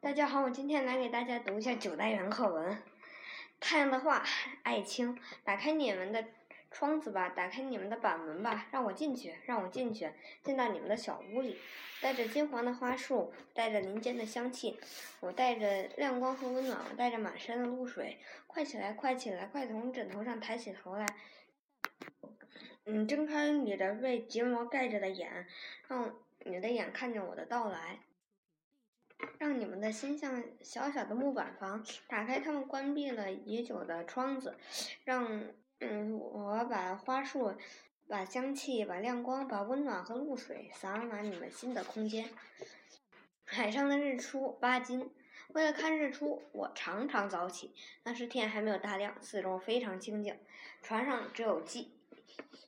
大家好，我今天来给大家读一下九单元课文《太阳的话》，爱卿，打开你们的窗子吧，打开你们的板门吧，让我进去，让我进去，进到你们的小屋里。带着金黄的花束，带着林间的香气，我带着亮光和温暖，我带着满身的露水。快起来，快起来，快从枕头上抬起头来。嗯，睁开你的被睫毛盖着的眼，让你的眼看见我的到来。让你们的心像小小的木板房，打开他们关闭了已久的窗子，让嗯，我把花束、把香气、把亮光、把温暖和露水洒满你们新的空间。海上的日出，巴金。为了看日出，我常常早起。那时天还没有大亮，四周非常清静，船上只有鸡。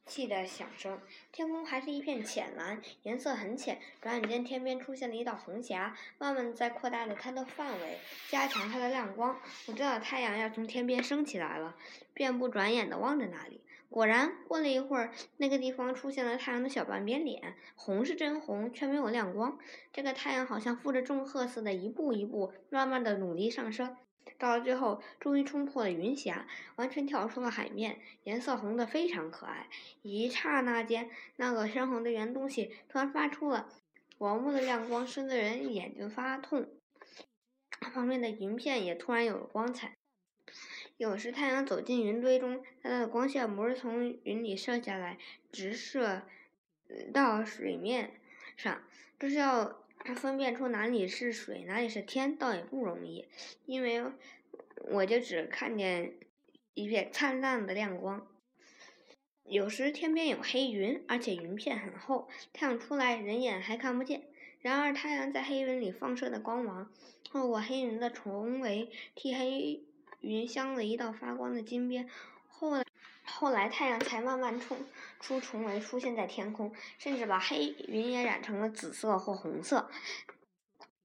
气的响声，天空还是一片浅蓝，颜色很浅。转眼间，天边出现了一道红霞，慢慢在扩大着它的范围，加强它的亮光。我知道太阳要从天边升起来了，便不转眼的望着那里。果然，过了一会儿，那个地方出现了太阳的小半边脸，红是真红，却没有亮光。这个太阳好像负着重荷似的，一步一步，慢慢的努力上升。到了最后，终于冲破了云霞，完全跳出了海面，颜色红得非常可爱。一刹那间，那个深红的圆东西突然发出了王木的亮光，深得人眼睛发痛。旁边的云片也突然有了光彩。有时太阳走进云堆中，它的光线不是从云里射下来，直射到水面上，这是要。分辨出哪里是水，哪里是天，倒也不容易，因为我就只看见一片灿烂的亮光。有时天边有黑云，而且云片很厚，太阳出来人眼还看不见。然而太阳在黑云里放射的光芒，透过黑云的重围，替黑云镶了一道发光的金边。后来。后来，太阳才慢慢冲出重围，出现在天空，甚至把黑云也染成了紫色或红色。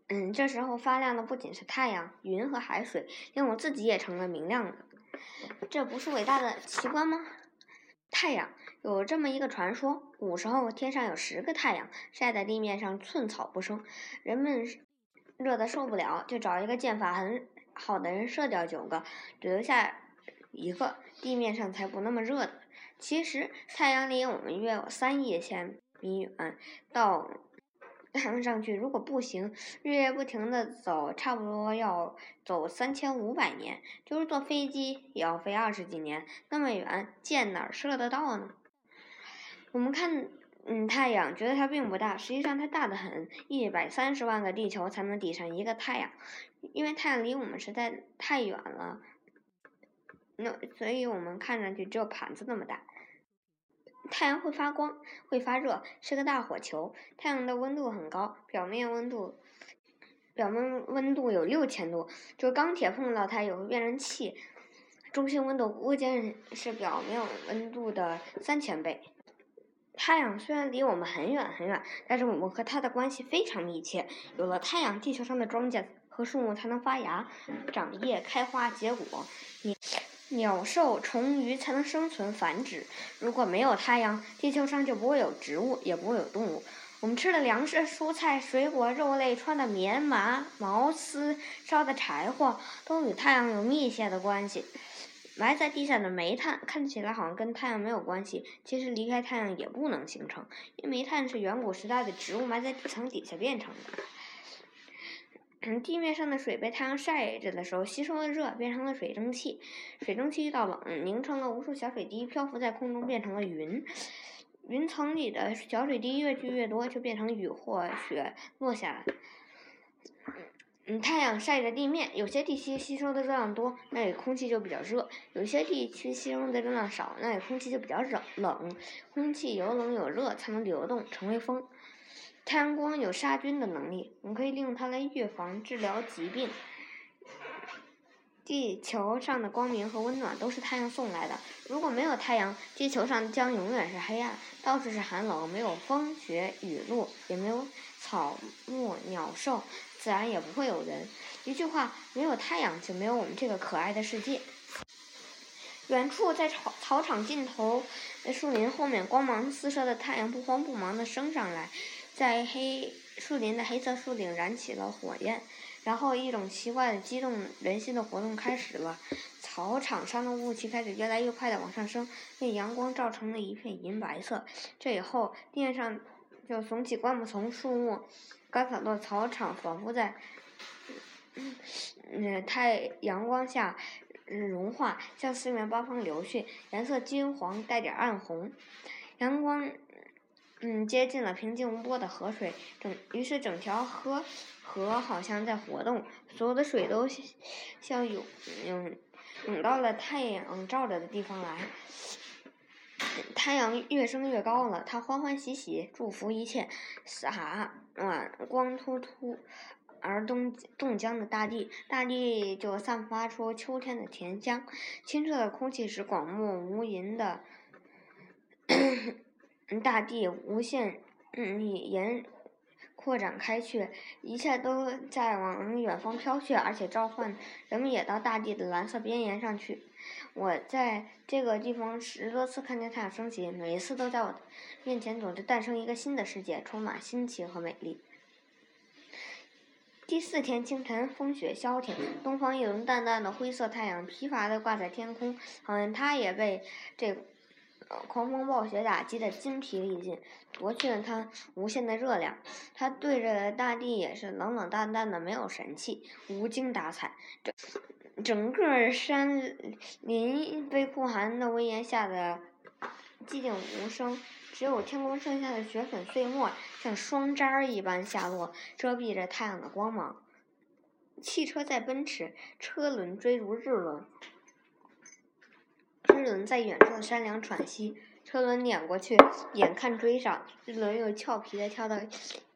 嗯，这时候发亮的不仅是太阳、云和海水，连我自己也成了明亮的。这不是伟大的奇观吗？太阳有这么一个传说：古时候天上有十个太阳，晒在地面上寸草不生，人们热得受不了，就找一个箭法很好的人射掉九个，只留下。一个地面上才不那么热的。其实太阳离我们约有三亿千米远，到太阳上去如果步行，日夜不停的走，差不多要走三千五百年。就是坐飞机也要飞二十几年，那么远，箭哪射得到呢？我们看，嗯，太阳觉得它并不大，实际上它大得很，一百三十万个地球才能抵上一个太阳，因为太阳离我们实在太远了。那所以我们看上去只有盘子那么大。太阳会发光，会发热，是个大火球。太阳的温度很高，表面温度，表面温度有六千度，就是钢铁碰到它也会变成气。中心温度估计是表面温度的三千倍。太阳虽然离我们很远很远，但是我们和它的关系非常密切。有了太阳，地球上的庄稼和树木才能发芽、长叶、开花、结果。你。鸟兽虫鱼才能生存繁殖。如果没有太阳，地球上就不会有植物，也不会有动物。我们吃的粮食、蔬菜、水果、肉类、穿的棉麻、毛丝、烧的柴火，都与太阳有密切的关系。埋在地下的煤炭看起来好像跟太阳没有关系，其实离开太阳也不能形成，因为煤炭是远古时代的植物埋在地层底下变成的。地面上的水被太阳晒着的时候，吸收了热，变成了水蒸气。水蒸气遇到冷，凝成了无数小水滴，漂浮在空中，变成了云。云层里的小水滴越聚越多，就变成雨或雪落下来。嗯，太阳晒着地面，有些地区吸收的热量多，那里空气就比较热；有些地区吸收的热量少，那里空气就比较冷。冷，空气有冷有热，才能流动，成为风。太阳光有杀菌的能力，我们可以利用它来预防、治疗疾病。地球上的光明和温暖都是太阳送来的。如果没有太阳，地球上将永远是黑暗，到处是寒冷，没有风雪雨露，也没有草木鸟兽，自然也不会有人。一句话，没有太阳，就没有我们这个可爱的世界。远处，在草草场尽头，树林后面，光芒四射的太阳不慌不忙地升上来。在黑树林的黑色树顶燃起了火焰，然后一种奇怪的、激动人心的活动开始了。草场上的雾气开始越来越快的往上升，被阳光照成了一片银白色。这以后，地面上就耸起灌木丛、树木，干草的草场仿佛在嗯太阳光下融化，向四面八方流去，颜色金黄，带点暗红。阳光。嗯，接近了平静无波的河水，整于是整条河河好像在活动，所有的水都像涌涌涌到了太阳照着的地方来。太阳越升越高了，它欢欢喜喜祝福一切，洒暖光秃秃而冻冻僵的大地，大地就散发出秋天的甜香，清澈的空气使广漠无垠的。大地无限力延扩展开去，一切都在往远方飘去，而且召唤人们也到大地的蓝色边沿上去。我在这个地方十多次看见太阳升起，每一次都在我面前总是诞生一个新的世界，充满新奇和美丽。第四天清晨，风雪消停，东方一轮淡淡的灰色太阳疲乏地挂在天空，好像它也被这。狂风暴雪打击的筋疲力尽，夺去了他无限的热量。他对着大地也是冷冷淡淡的，没有神气，无精打采。整整个山林被酷寒的威严吓得寂静无声，只有天空剩下的雪粉碎末像霜渣儿一般下落，遮蔽着太阳的光芒。汽车在奔驰，车轮追逐日轮。日轮在远处的山梁喘息，车轮碾过去，眼看追上，日轮又俏皮的跳到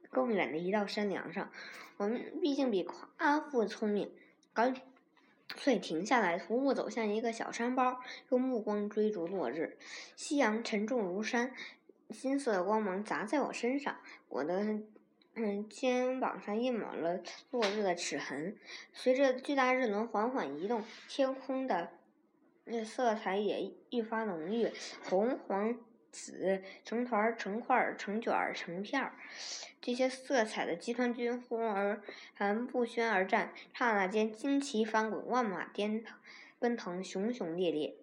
更远的一道山梁上。我们毕竟比夸父聪明，干脆停下来，徒步走向一个小山包，用目光追逐落日。夕阳沉重如山，金色的光芒砸在我身上，我的嗯肩膀上印满了落日的齿痕。随着巨大日轮缓缓移动，天空的。那色彩也愈发浓郁，红、黄、紫，成团、成块、成卷、成片儿。这些色彩的集团军忽而还不宣而战，刹那间旌旗翻滚，万马颠腾，奔腾，熊熊烈烈。